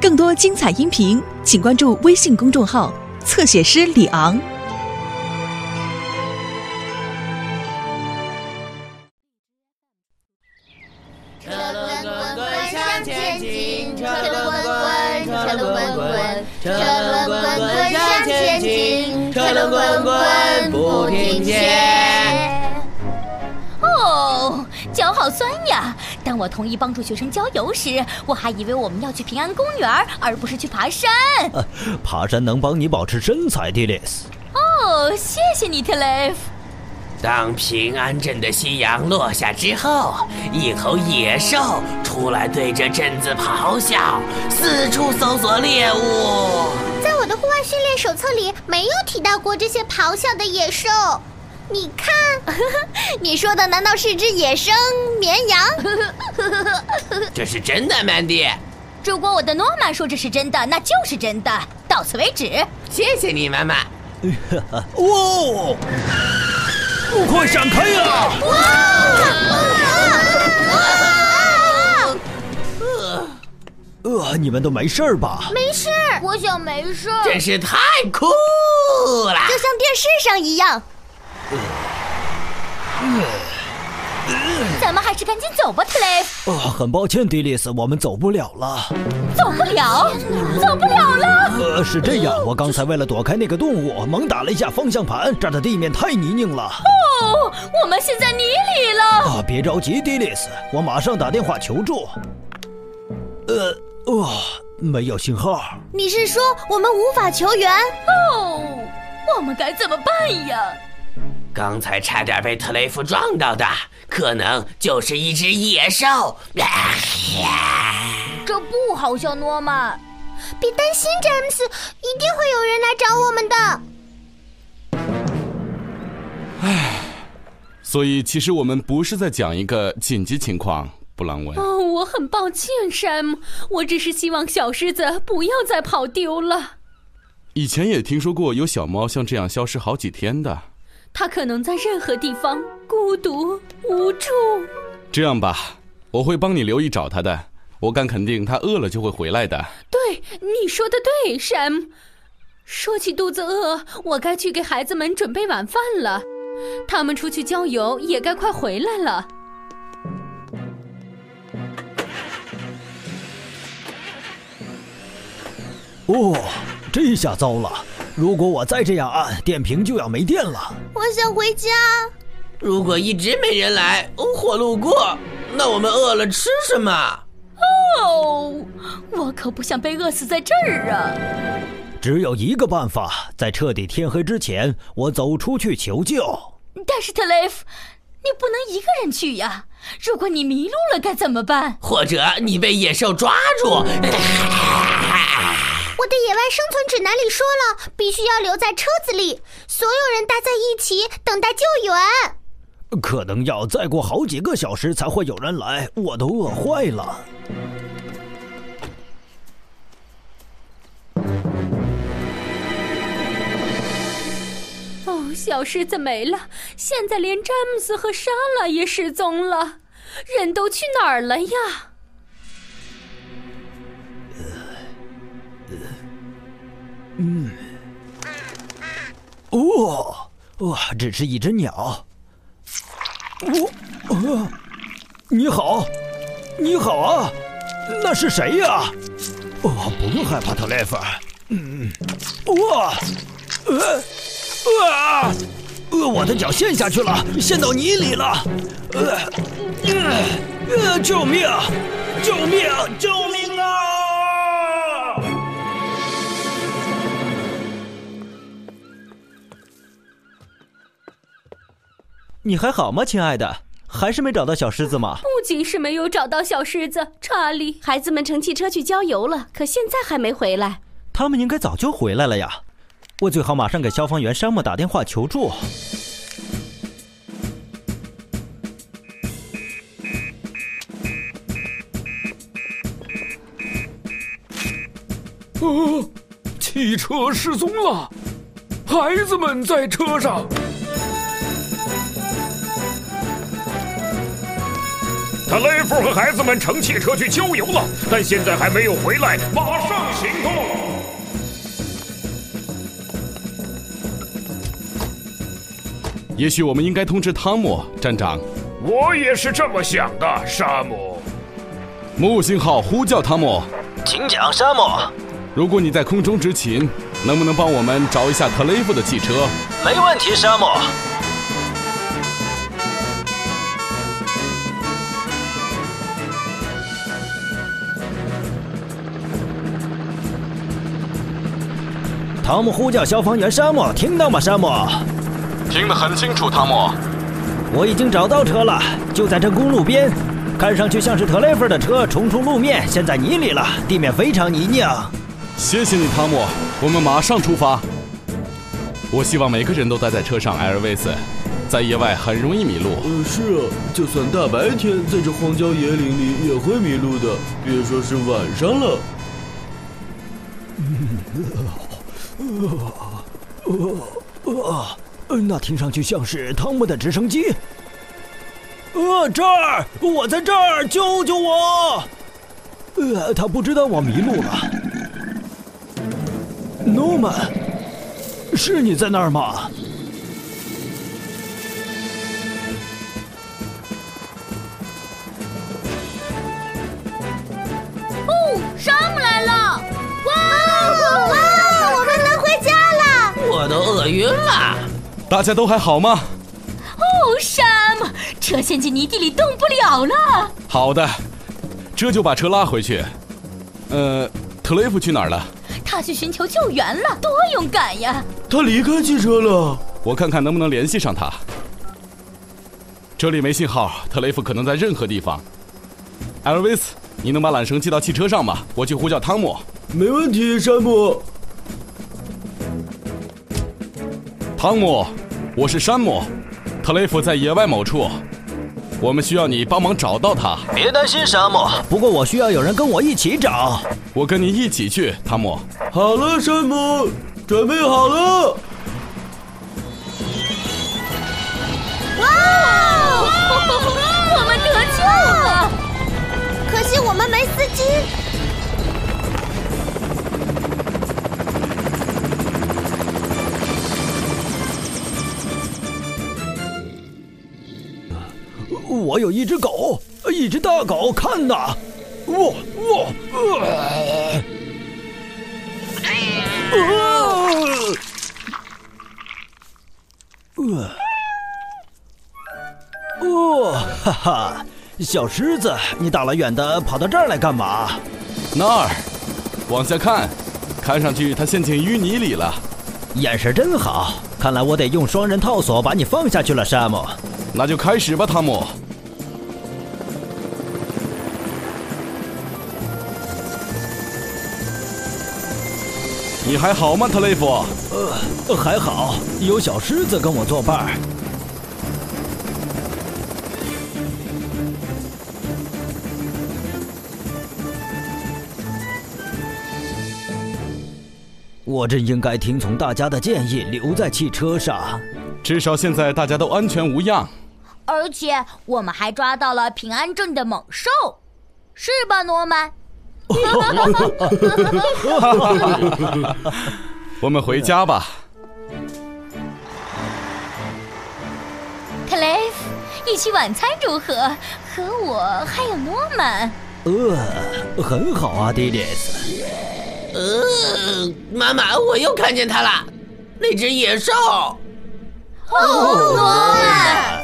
更多精彩音频，请关注微信公众号“侧写师李昂”。车轮滚滚向前进，车轮滚滚，车轮滚滚，车轮滚滚向前进，车轮滚滚不停歇。哦，脚好酸呀！当我同意帮助学生郊游时，我还以为我们要去平安公园，而不是去爬山。爬山能帮你保持身材，迪丽斯。哦，谢谢你，特雷夫。当平安镇的夕阳落下之后，一头野兽出来对着镇子咆哮，四处搜索猎物。在我的户外训练手册里没有提到过这些咆哮的野兽。你看，你说的难道是只野生绵羊？这是真的，曼迪。如果我的诺曼说这是真的，那就是真的。到此为止。谢谢你，妈妈。哦！不快闪开呀！啊！哇！呃，你们都没事儿吧？没事，我想没事。真是太酷了，就像电视上一样。咱们还是赶紧走吧，特雷夫。啊，很抱歉，迪丽斯，我们走不了了。走不了，走不了了。呃，是这样，我刚才为了躲开那个动物，猛打了一下方向盘，这儿的地面太泥泞了。哦，我们陷在泥里了。啊，别着急，迪丽斯，我马上打电话求助。呃，哇、没有信号。你是说我们无法求援？哦，我们该怎么办呀？刚才差点被特雷弗撞到的，可能就是一只野兽。这不好笑，诺曼。别担心，詹姆斯，一定会有人来找我们的。唉所以，其实我们不是在讲一个紧急情况，布朗文。哦，我很抱歉，山姆，我只是希望小狮子不要再跑丢了。以前也听说过有小猫像这样消失好几天的。它可能在任何地方孤独无助。这样吧，我会帮你留意找他的。我敢肯定，他饿了就会回来的。对，你说的对，山姆。说起肚子饿，我该去给孩子们准备晚饭了。他们出去郊游也该快回来了。哦，这下糟了！如果我再这样按，电瓶就要没电了。我想回家。如果一直没人来或路过，那我们饿了吃什么？哦，我可不想被饿死在这儿啊！只有一个办法，在彻底天黑之前，我走出去求救。但是特雷弗，你不能一个人去呀！如果你迷路了该怎么办？或者你被野兽抓住？我的野外生存指南里说了，必须要留在车子里，所有人待在一起等待救援。可能要再过好几个小时才会有人来，我都饿坏了。哦，小狮子没了，现在连詹姆斯和莎拉也失踪了，人都去哪儿了呀？嗯，哦，哇，只是一只鸟。我，呃，你好，你好啊，那是谁呀？哦，不用害怕，特雷弗。嗯，哇，呃，啊，呃，我的脚陷下去了，陷到泥里了。呃，呃，呃，救命！救命！救命你还好吗，亲爱的？还是没找到小狮子吗？不仅是没有找到小狮子，查理，孩子们乘汽车去郊游了，可现在还没回来。他们应该早就回来了呀！我最好马上给消防员山姆打电话求助。哦，汽车失踪了，孩子们在车上。特雷弗和孩子们乘汽车去郊游了，但现在还没有回来，马上行动！也许我们应该通知汤姆站长。我也是这么想的，沙姆。木星号呼叫汤姆，请讲，沙姆。如果你在空中执勤，能不能帮我们找一下特雷夫的汽车？没问题，沙姆。汤姆呼叫消防员山姆，听到吗，山姆？听得很清楚，汤姆。我已经找到车了，就在这公路边，看上去像是特雷弗的车冲出路面，陷在泥里了，地面非常泥泞。谢谢你，汤姆。我们马上出发。我希望每个人都待在车上，艾尔维斯，在野外很容易迷路。呃，是啊，就算大白天在这荒郊野岭里也会迷路的，别说是晚上了。呃呃呃，那听上去像是汤姆的直升机。呃，这儿，我在这儿，救救我！呃，他不知道我迷路了。诺曼，是你在那儿吗？我晕了。大家都还好吗？哦，山姆，车陷进泥地里动不了了。好的，这就把车拉回去。呃，特雷弗去哪儿了？他去寻求救援了，多勇敢呀！他离开汽车了。我看看能不能联系上他。这里没信号，特雷弗可能在任何地方。艾尔维斯，你能把缆绳系到汽车上吗？我去呼叫汤姆。没问题，山姆。汤姆，我是山姆，特雷弗在野外某处，我们需要你帮忙找到他。别担心，山姆，不过我需要有人跟我一起找。我跟你一起去，汤姆。好了，山姆，准备好了。哇！我们得救了，可惜我们没司机。我有一只狗，一只大狗，看呐！哇哇！呃呃哦，哈哈，小狮子，你大老远的跑到这儿来干嘛？那儿，往下看，看上去它陷进淤泥里了。眼神真好，看来我得用双人套索把你放下去了，山姆。那就开始吧，汤姆。你还好吗，特雷弗？呃，还好，有小狮子跟我作伴儿。我真应该听从大家的建议，留在汽车上。至少现在大家都安全无恙。而且我们还抓到了平安镇的猛兽，是吧，诺曼？我们回家吧。克雷夫，一起晚餐如何？和我还有诺曼。呃，很好啊，迪迪斯。呃，妈妈，我又看见他了，那只野兽。哦，诺曼。